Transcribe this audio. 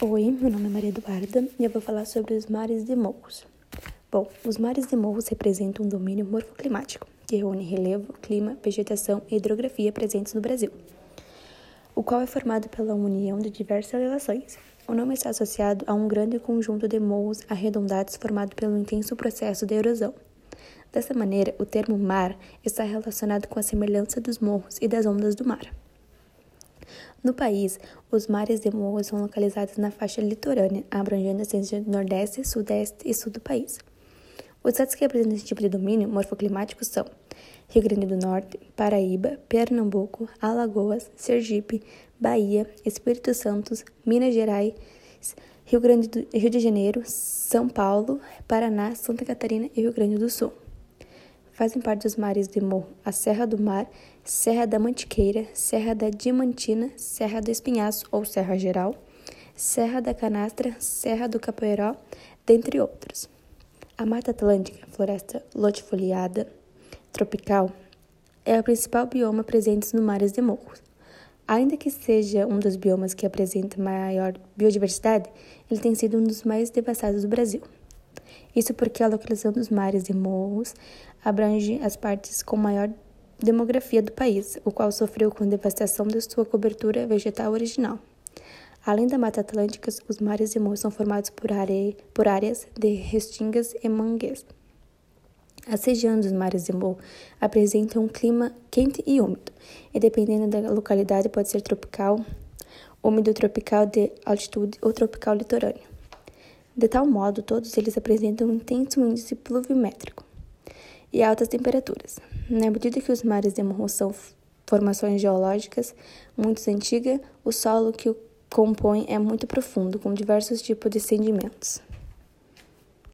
Oi, meu nome é Maria Eduarda e eu vou falar sobre os mares e morros. Bom, os mares e morros representam um domínio morfoclimático que reúne relevo, clima, vegetação e hidrografia presentes no Brasil, o qual é formado pela união de diversas elevações. O nome está associado a um grande conjunto de morros arredondados formado pelo intenso processo de erosão. Dessa maneira, o termo mar está relacionado com a semelhança dos morros e das ondas do mar. No país, os mares de morros são localizados na faixa litorânea, abrangendo as regiões do Nordeste, Sudeste e Sul do país. Os estados que apresentam esse tipo de domínio morfoclimático são Rio Grande do Norte, Paraíba, Pernambuco, Alagoas, Sergipe, Bahia, Espírito Santo, Minas Gerais, Rio, Grande do, Rio de Janeiro, São Paulo, Paraná, Santa Catarina e Rio Grande do Sul. Fazem parte dos mares de morro a Serra do Mar, Serra da Mantiqueira, Serra da Diamantina, Serra do Espinhaço ou Serra Geral, Serra da Canastra, Serra do Capoeiró, dentre outros. A Mata Atlântica, floresta lotifoliada tropical, é o principal bioma presente nos mares de morros. Ainda que seja um dos biomas que apresenta maior biodiversidade, ele tem sido um dos mais devastados do Brasil. Isso porque a localização dos mares e morros abrange as partes com maior demografia do país, o qual sofreu com devastação de sua cobertura vegetal original. Além da Mata Atlântica, os mares e morros são formados por, por áreas de restingas e mangues. As regiões dos mares e morros apresentam um clima quente e úmido, e dependendo da localidade pode ser tropical, úmido tropical de altitude ou tropical litorâneo. De tal modo, todos eles apresentam um intenso índice pluviométrico e altas temperaturas. Na medida que os mares de morro são formações geológicas muito antigas, o solo que o compõe é muito profundo, com diversos tipos de sedimentos.